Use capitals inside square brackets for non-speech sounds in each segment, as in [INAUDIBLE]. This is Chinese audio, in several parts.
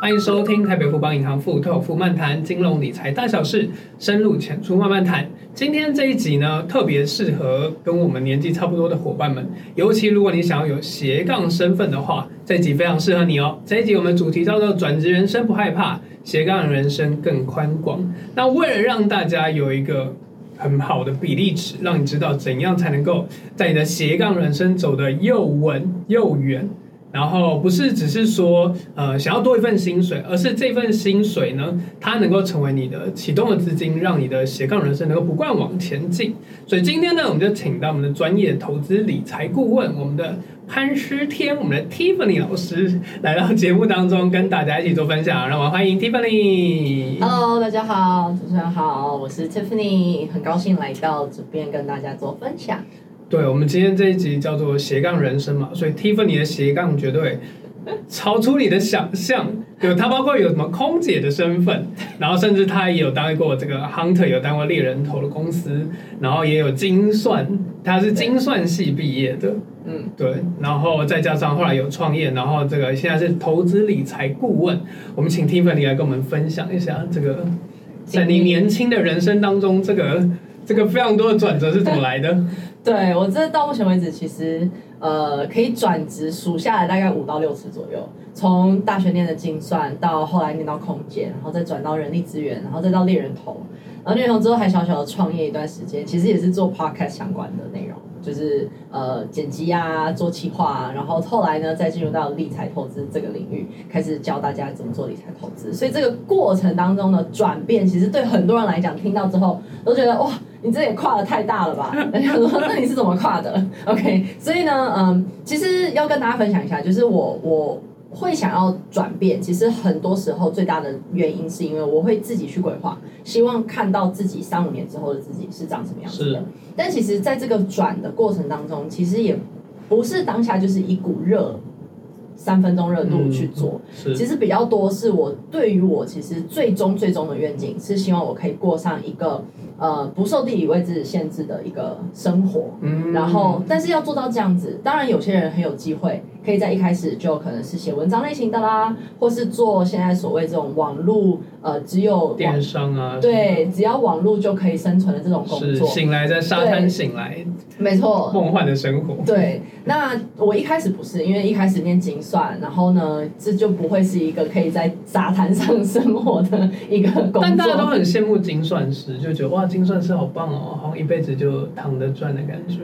欢迎收听台北富邦银行富透富漫谈金融理财大小事，深入浅出慢慢谈。今天这一集呢，特别适合跟我们年纪差不多的伙伴们，尤其如果你想要有斜杠身份的话，这一集非常适合你哦。这一集我们主题叫做“转职人生不害怕，斜杠人生更宽广”。那为了让大家有一个很好的比例尺，让你知道怎样才能够在你的斜杠人生走得又稳又远。然后不是只是说，呃，想要多一份薪水，而是这份薪水呢，它能够成为你的启动的资金，让你的斜杠人生能够不断往前进。所以今天呢，我们就请到我们的专业投资理财顾问，我们的潘诗天，我们的 Tiffany 老师来到节目当中，跟大家一起做分享。让我们欢迎 Tiffany。Hello，大家好，主持人好，我是 Tiffany，很高兴来到这边跟大家做分享。对，我们今天这一集叫做斜杠人生嘛，所以 Tiffany 的斜杠绝对 [LAUGHS] 超出你的想象。有他包括有什么空姐的身份，[LAUGHS] 然后甚至他也有当过这个 Hunter，有当过猎人头的公司，然后也有精算，他是精算系毕业的，嗯，对，然后再加上后来有创业，然后这个现在是投资理财顾问。我们请 Tiffany 来跟我们分享一下这个在你年轻的人生当中，这个这个非常多的转折是怎么来的？对，我这到目前为止，其实呃可以转职数下来大概五到六次左右，从大学念的精算，到后来念到空间，然后再转到人力资源，然后再到猎人头，然后猎人头之后还小小的创业一段时间，其实也是做 podcast 相关的内容。就是呃剪辑啊，做企划啊，然后后来呢，再进入到理财投资这个领域，开始教大家怎么做理财投资。所以这个过程当中的转变，其实对很多人来讲，听到之后都觉得哇，你这也跨得太大了吧？[LAUGHS] 人家说那你是怎么跨的？OK，所以呢，嗯，其实要跟大家分享一下，就是我我。会想要转变，其实很多时候最大的原因是因为我会自己去规划，希望看到自己三五年之后的自己是长什么样子的。但其实，在这个转的过程当中，其实也不是当下就是一股热，三分钟热度去做。嗯，其实比较多是我对于我其实最终最终的愿景是希望我可以过上一个。呃，不受地理位置限制的一个生活，嗯，然后，但是要做到这样子，当然有些人很有机会，可以在一开始就可能是写文章类型的啦，或是做现在所谓这种网络，呃，只有电商啊，对，只要网络就可以生存的这种工作，醒来在沙滩醒来，没错，梦幻的生活。对，那我一开始不是，因为一开始念精算，然后呢，这就不会是一个可以在沙滩上生活的一个工作，但大家都很羡慕精算师，就觉得哇。精算师好棒哦，好像一辈子就躺着赚的感觉。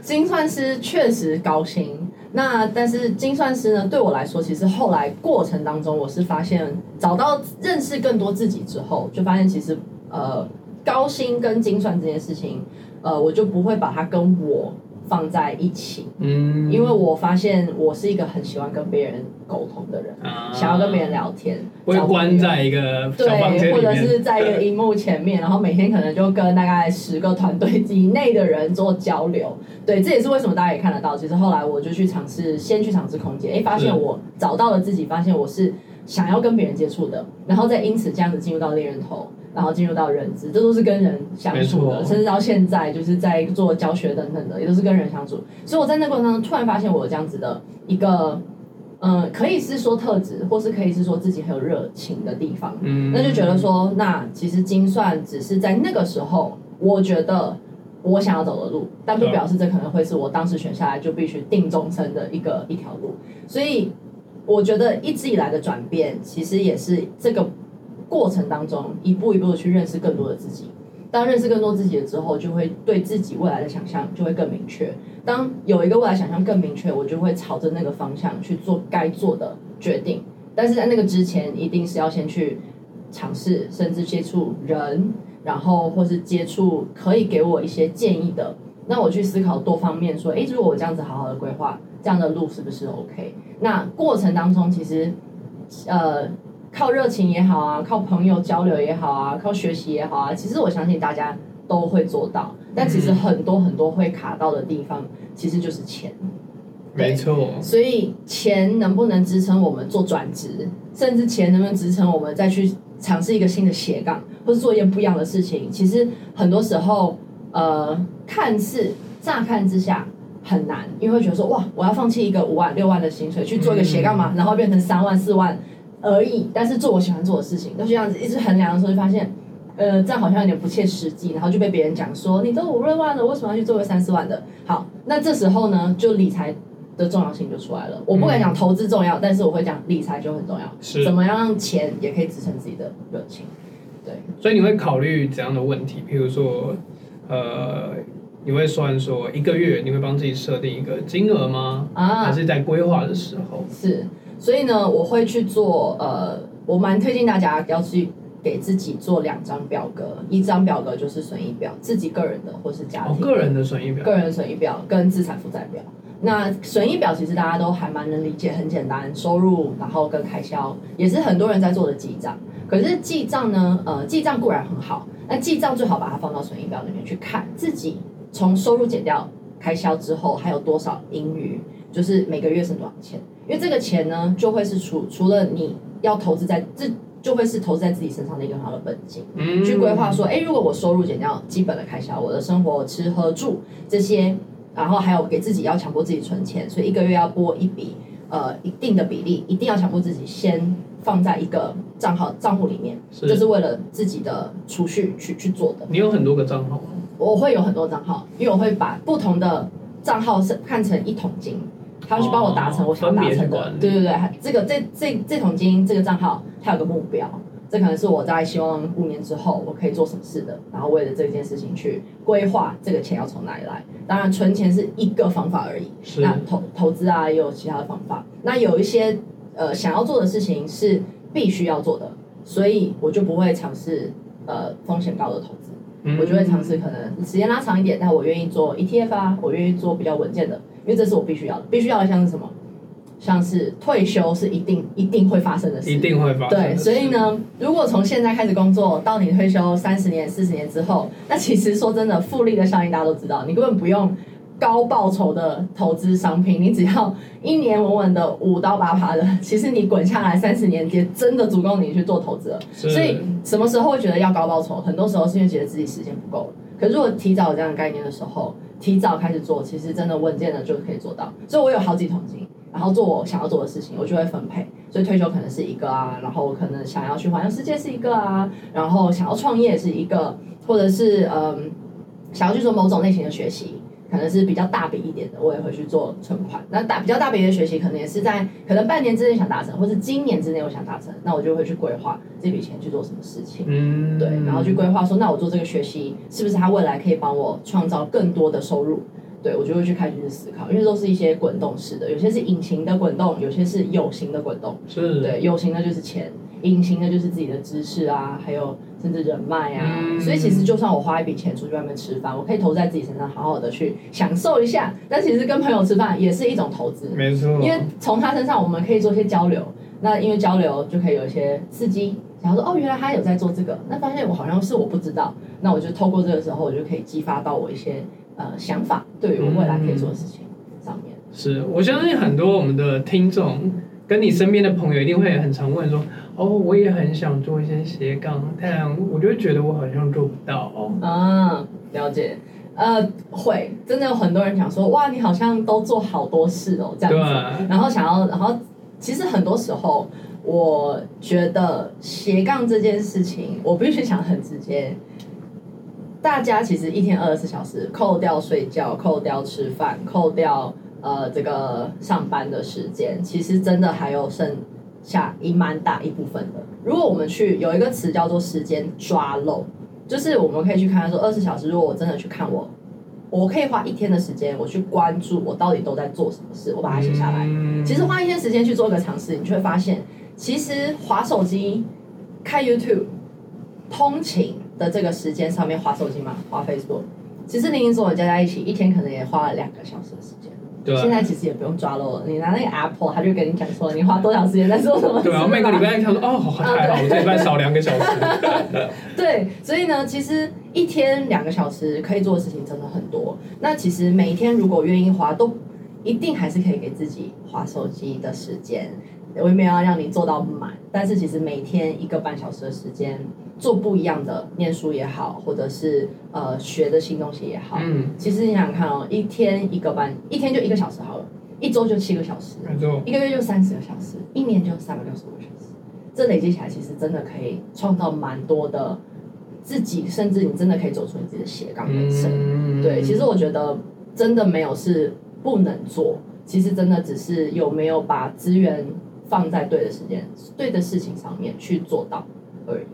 精算师确实高薪，那但是精算师呢，对我来说，其实后来过程当中，我是发现找到认识更多自己之后，就发现其实呃高薪跟精算这件事情，呃我就不会把它跟我。放在一起，嗯，因为我发现我是一个很喜欢跟别人沟通的人，啊，想要跟别人聊天，不会关在一个对，或者是在一个荧幕前面，[LAUGHS] 然后每天可能就跟大概十个团队以内的人做交流，对，这也是为什么大家也看得到。其实后来我就去尝试，先去尝试空间，哎，发现我找到了自己，发现我是想要跟别人接触的，然后再因此这样子进入到猎人头。然后进入到人资，这都是跟人相处的，甚至到现在就是在做教学等等的，也都是跟人相处。所以我在那过程当中突然发现，我有这样子的一个，嗯、呃，可以是说特质，或是可以是说自己很有热情的地方。嗯，那就觉得说，那其实精算只是在那个时候，我觉得我想要走的路，但不表示这可能会是我当时选下来就必须定终身的一个一条路。所以我觉得一直以来的转变，其实也是这个。过程当中，一步一步的去认识更多的自己。当认识更多自己了之后，就会对自己未来的想象就会更明确。当有一个未来想象更明确，我就会朝着那个方向去做该做的决定。但是在那个之前，一定是要先去尝试，甚至接触人，然后或是接触可以给我一些建议的。那我去思考多方面，说，诶，如果我这样子好好的规划，这样的路是不是 OK？那过程当中，其实，呃。靠热情也好啊，靠朋友交流也好啊，靠学习也好啊，其实我相信大家都会做到。但其实很多很多会卡到的地方，其实就是钱。没错。所以钱能不能支撑我们做转职，甚至钱能不能支撑我们再去尝试一个新的斜杠，或是做一件不一样的事情？其实很多时候，呃，看似乍看之下很难，因为会觉得说哇，我要放弃一个五万六万的薪水去做一个斜杠嘛，然后变成三万四万而已，但是做我喜欢做的事情，都这样子一直衡量的时候，就发现，呃，这样好像有点不切实际，然后就被别人讲说，你都五六万了，为什么要去做个三四万的？好，那这时候呢，就理财的重要性就出来了。我不敢讲投资重要，但是我会讲理财就很重要，是怎么样让钱也可以支撑自己的热情。对，所以你会考虑怎样的问题？譬如说，呃，你会算说一个月你会帮自己设定一个金额吗？啊，还是在规划的时候？是，所以呢，我会去做。呃，我蛮推荐大家要去给自己做两张表格，一张表格就是损益表，自己个人的或是家庭。哦，个人的损益表，个人损益表跟资产负债表。那损益表其实大家都还蛮能理解，很简单，收入然后跟开销，也是很多人在做的记账。可是记账呢，呃，记账固然很好，那记账最好把它放到损益表里面去看，自己从收入减掉开销之后还有多少盈余，就是每个月剩多少钱。因为这个钱呢，就会是除除了你要投资在这，就会是投资在自己身上的一个很好的本金。嗯，去规划说，哎，如果我收入减掉基本的开销，我的生活吃喝住这些。然后还有给自己要强迫自己存钱，所以一个月要拨一笔呃一定的比例，一定要强迫自己先放在一个账号账户里面，这是，是为了自己的储蓄去去做的。你有很多个账号吗？我会有很多账号，因为我会把不同的账号是看成一桶金，他会去帮我达成我想达成的。哦、对对对，这个这这这桶金这个账号它有个目标。这可能是我在希望五年之后我可以做什么事的，然后为了这件事情去规划这个钱要从哪里来。当然，存钱是一个方法而已。是。那投投资啊，也有其他的方法。那有一些呃想要做的事情是必须要做的，所以我就不会尝试呃风险高的投资。嗯。我就会尝试可能时间拉长一点，但我愿意做 ETF 啊，我愿意做比较稳健的，因为这是我必须要的。必须要的像是什么？像是退休是一定一定会发生的事，一定会发生。对，所以呢，如果从现在开始工作到你退休三十年、四十年之后，那其实说真的，复利的效应大家都知道，你根本不用高报酬的投资商品，你只要一年稳稳的五到八趴的，其实你滚下来三十年也，真的足够你去做投资了。所以什么时候会觉得要高报酬？很多时候是因为觉得自己时间不够了。可是如果提早有这样的概念的时候，提早开始做，其实真的稳健的就可以做到。所以我有好几桶金。然后做我想要做的事情，我就会分配。所以退休可能是一个啊，然后可能想要去环游世界是一个啊，然后想要创业是一个，或者是嗯，想要去做某种类型的学习，可能是比较大笔一点的，我也会去做存款。那大比较大笔的学习，可能也是在可能半年之内想达成，或是今年之内我想达成，那我就会去规划这笔钱去做什么事情。嗯，对，然后去规划说，那我做这个学习是不是它未来可以帮我创造更多的收入？对，我就会去开始去思考，因为都是一些滚动式的，有些是隐形的滚动，有些是有形的滚动。是。对，有形的就是钱，隐形的就是自己的知识啊，还有甚至人脉啊。嗯。所以其实就算我花一笔钱出去外面吃饭，我可以投在自己身上，好好的去享受一下。但其实跟朋友吃饭也是一种投资。没错。因为从他身上我们可以做一些交流，那因为交流就可以有一些刺激，然后说哦，原来他有在做这个，那发现我好像是我不知道，那我就透过这个时候，我就可以激发到我一些。呃，想法对于我未来可以做的事情上面，嗯、是我相信很多我们的听众跟你身边的朋友一定会很常问说，哦，我也很想做一些斜杠，但我就会觉得我好像做不到哦。啊，了解，呃，会真的有很多人讲说，哇，你好像都做好多事哦，这样子，对然后想要，然后其实很多时候，我觉得斜杠这件事情，我必须想很直接。大家其实一天二十四小时，扣掉睡觉，扣掉吃饭，扣掉呃这个上班的时间，其实真的还有剩下一蛮大一部分的。如果我们去有一个词叫做时间抓漏，就是我们可以去看说二十小时，如果我真的去看我，我可以花一天的时间，我去关注我到底都在做什么事，我把它写下来。其实花一天时间去做一个尝试，你就会发现，其实划手机、看 YouTube、通勤。的这个时间上面划手机嘛，划 Facebook，其实零零总总加在一起，一天可能也花了两个小时的时间。对。现在其实也不用抓漏了，你拿那个 Apple，他就跟你讲说你花多少时间在做什么。对啊，每个礼拜他说哦，还好，我这礼拜少两个小时。[LAUGHS] 对，所以呢，其实一天两个小时可以做的事情真的很多。那其实每一天如果愿意花，都一定还是可以给自己花手机的时间。我也没有要让你做到满，但是其实每天一个半小时的时间做不一样的念书也好，或者是呃学的新东西也好，嗯，其实你想想看哦，一天一个半，一天就一个小时好了，一周就七个小时，没错，一个月就三十个小时，一年就三百六十五个小时，这累积起来其实真的可以创造蛮多的自己，甚至你真的可以走出你自己的斜杠人生。嗯，对，其实我觉得真的没有是不能做，其实真的只是有没有把资源放在对的时间、对的事情上面去做到而已。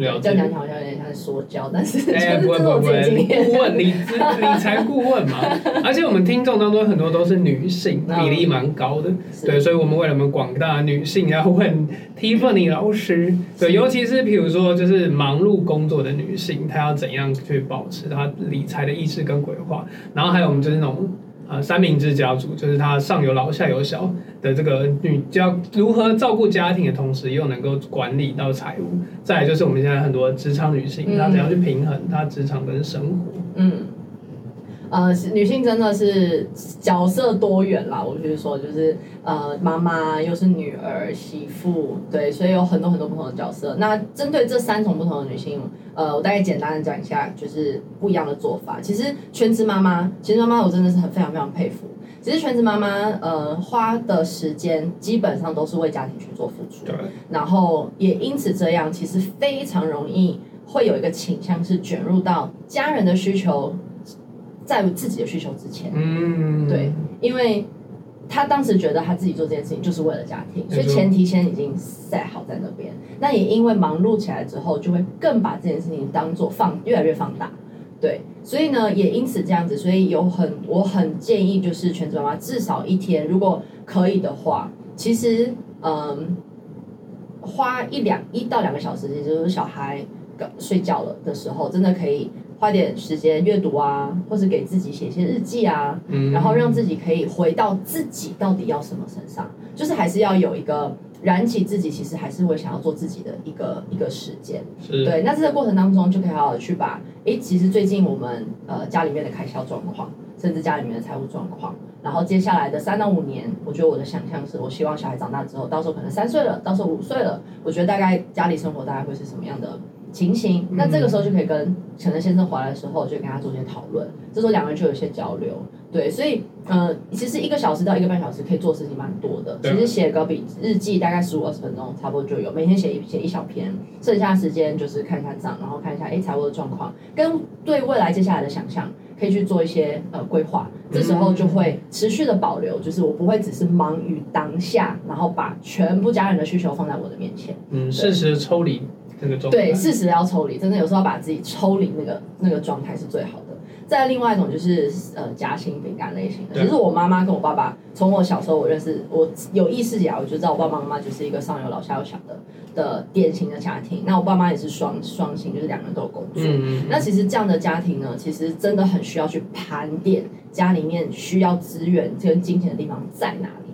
了解。这样讲起来好像有点像说教，但是就是哎，不会不会不会，经验。顾问理理财顾问嘛，[LAUGHS] 而且我们听众当中很多都是女性，比例蛮高的，对，所以我们为了我们广大女性要问 Tiffany 老师，对，尤其是比如说就是忙碌工作的女性，她要怎样去保持她理财的意识跟规划，然后还有我们就是那种。呃，三明治家族就是她上有老下有小的这个女，要如何照顾家庭的同时，又能够管理到财务。再来就是我们现在很多职场女性，她怎样去平衡她职场跟生活。嗯。呃，女性真的是角色多元啦。我就是说，就是呃，妈妈又是女儿、媳妇，对，所以有很多很多不同的角色。那针对这三种不同的女性，呃，我大概简单的讲一下，就是不一样的做法。其实全职妈妈，全职妈妈我真的是很非常非常佩服。其实全职妈妈，呃，花的时间基本上都是为家庭去做付出，对。然后也因此这样，其实非常容易会有一个倾向是卷入到家人的需求。在自己的需求之前，嗯，对，因为他当时觉得他自己做这件事情就是为了家庭，所以前提先已经 set 好在那边。那也因为忙碌起来之后，就会更把这件事情当做放越来越放大，对，所以呢，也因此这样子，所以有很我很建议就是全职妈妈至少一天，如果可以的话，其实嗯，花一两一到两个小时，也就是小孩睡觉了的时候，真的可以。花点时间阅读啊，或是给自己写一些日记啊，嗯，然后让自己可以回到自己到底要什么身上，就是还是要有一个燃起自己，其实还是会想要做自己的一个一个时间。对。那这个过程当中，就可以好好的去把，诶，其实最近我们呃家里面的开销状况，甚至家里面的财务状况，然后接下来的三到五年，我觉得我的想象是，我希望小孩长大之后，到时候可能三岁了，到时候五岁了，我觉得大概家里生活大概会是什么样的情形，那这个时候就可以跟可能先生回来的时候，就跟他做一些讨论。这时候两个人就有一些交流，对，所以呃，其实一个小时到一个半小时可以做事情蛮多的。其实写个笔日记大概十五二十分钟，差不多就有。每天写一写一小篇，剩下的时间就是看一下账，然后看一下哎财务的状况，跟对未来接下来的想象，可以去做一些呃规划。这时候就会持续的保留，就是我不会只是忙于当下，然后把全部家人的需求放在我的面前。嗯，适时的抽离。这个对，适时要抽离，真的有时候要把自己抽离那个那个状态是最好的。再另外一种就是呃夹心饼干类型的，其实我妈妈跟我爸爸从我小时候我认识，我有意识以来我就知道我爸爸妈妈就是一个上有老下有小的的典型的家庭。那我爸妈也是双双薪，就是两个人都有工作。嗯嗯。那其实这样的家庭呢，其实真的很需要去盘点家里面需要资源跟金钱的地方在哪里，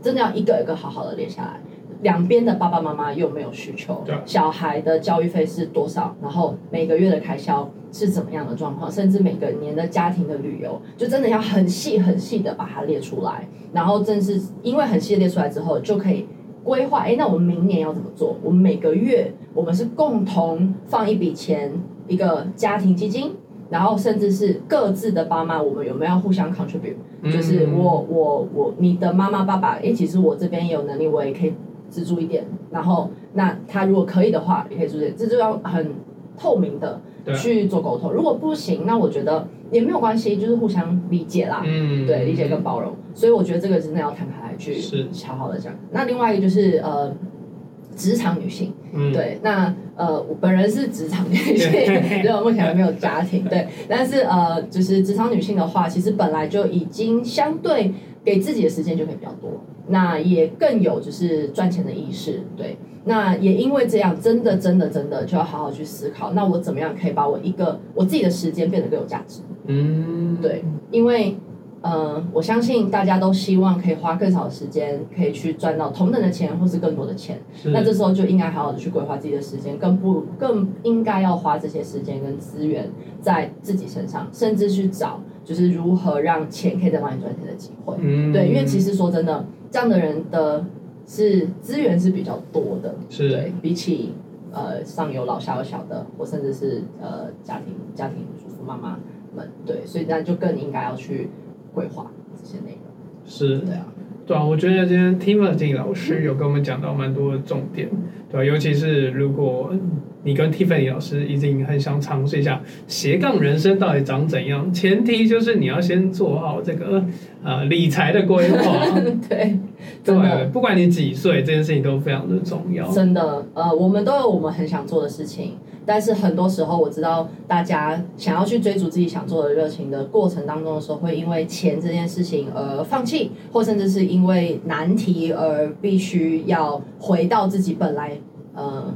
真的要一个一个好好的列下来。两边的爸爸妈妈又没有需求，小孩的教育费是多少？然后每个月的开销是怎么样的状况？甚至每个年的家庭的旅游，就真的要很细很细的把它列出来。然后正是因为很细列出来之后，就可以规划。哎，那我们明年要怎么做？我们每个月我们是共同放一笔钱，一个家庭基金，然后甚至是各自的爸妈，我们有没有要互相 contribute？就是我我我，你的妈妈爸爸，哎，其实我这边也有能力，我也可以。资助一点，然后那他如果可以的话，也可以助点，这就要很透明的去做沟通。如果不行，那我觉得也没有关系，就是互相理解啦。嗯，对，理解跟包容。所以我觉得这个真的要摊开来去好好的讲。那另外一个就是呃，职场女性，嗯、对，那呃，我本人是职场女性，所以 [LAUGHS] 我目前还没有家庭，对。但是呃，就是职场女性的话，其实本来就已经相对给自己的时间就可以比较多。那也更有就是赚钱的意识，对。那也因为这样，真的真的真的就要好好去思考，那我怎么样可以把我一个我自己的时间变得更有价值？嗯，对。因为呃，我相信大家都希望可以花更少的时间，可以去赚到同等的钱，或是更多的钱。那这时候就应该好好的去规划自己的时间，更不更应该要花这些时间跟资源在自己身上，甚至去找就是如何让钱可以再帮你赚钱的机会。嗯，对。因为其实说真的。这样的人的是资源是比较多的，是对，比起呃上有老下有小的，或甚至是呃家庭家庭主妇妈妈们，对，所以那就更应该要去规划这些内容。是，对啊。对啊，我觉得今天 Tiffany 老师有跟我们讲到蛮多的重点，对吧？尤其是如果你跟 Tiffany 老师已经很想尝试一下斜杠人生到底长怎样，前提就是你要先做好这个呃理财的规划。[LAUGHS] 对，对，不管你几岁，这件事情都非常的重要。真的，呃，我们都有我们很想做的事情。但是很多时候，我知道大家想要去追逐自己想做的热情的过程当中的时候，会因为钱这件事情而放弃，或甚至是因为难题而必须要回到自己本来呃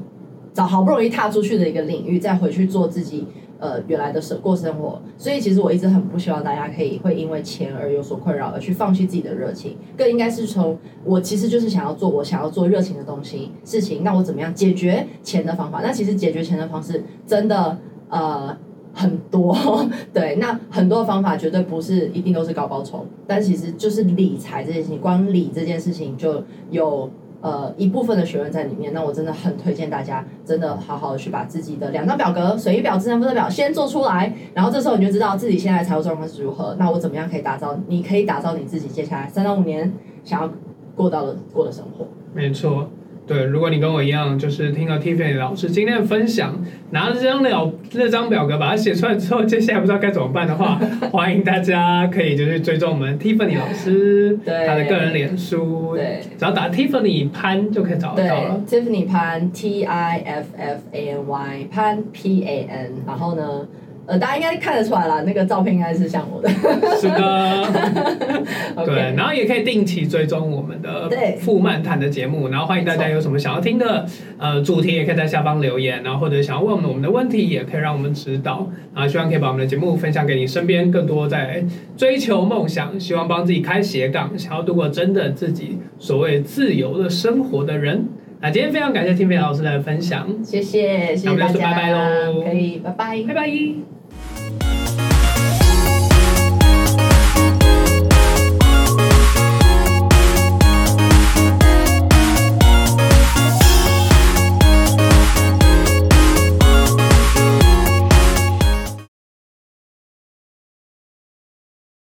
找好不容易踏出去的一个领域，再回去做自己。呃，原来的生过生活，所以其实我一直很不希望大家可以会因为钱而有所困扰，而去放弃自己的热情。更应该是从我其实就是想要做我想要做热情的东西事情，那我怎么样解决钱的方法？那其实解决钱的方式真的呃很多，[LAUGHS] 对，那很多方法绝对不是一定都是高报酬，但其实就是理财这件事情，光理这件事情就有。呃，一部分的学问在里面，那我真的很推荐大家，真的好好的去把自己的两张表格，损益表、资产负债表先做出来，然后这时候你就知道自己现在财务状况是如何。那我怎么样可以打造？你可以打造你自己接下来三到五年想要过到的过的生活。没错。对，如果你跟我一样，就是听了 Tiffany 老师今天的分享，拿着这张表这张表格把它写出来之后，接下来不知道该怎么办的话，[LAUGHS] 欢迎大家可以就是追踪我们 Tiffany 老师他的个人脸书，对，只要打 Tiffany 潘就可以找得到了。Tiffany 潘 T I F F A N Y 潘 P A N，然后呢？呃，大家应该看得出来啦，那个照片应该是像我的。是的，[LAUGHS] 对，然后也可以定期追踪我们的富漫谈的节目，然后欢迎大家有什么想要听的呃主题，也可以在下方留言，然后或者想要问我们我们的问题，也可以让我们指导。然后希望可以把我们的节目分享给你身边更多在追求梦想、希望帮自己开斜杠、想要度过真的自己所谓自由的生活的人。那今天非常感谢 Tiffany 老师的分享，谢谢，谢谢大家，那我们就拜拜喽，可以，拜拜，拜拜。